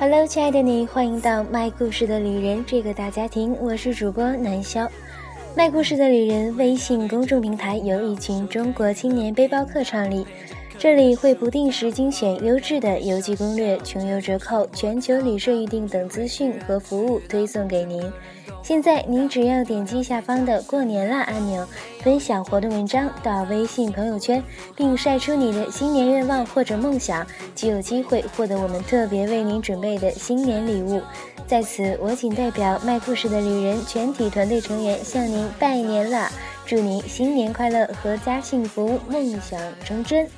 Hello，亲爱的你，欢迎到卖故事的旅人这个大家庭，我是主播南潇。卖故事的旅人微信公众平台由一群中国青年背包客创立，这里会不定时精选优质的游记攻略、穷游折扣、全球旅社预订等资讯和服务推送给您。现在您只要点击下方的过年啦按钮，分享活动文章到微信朋友圈，并晒出你的新年愿望或者梦想，就有机会获得我们特别为您准备的新年礼物。在此，我仅代表卖故事的旅人全体团队成员向您拜年啦，祝您新年快乐，阖家幸福，梦想成真。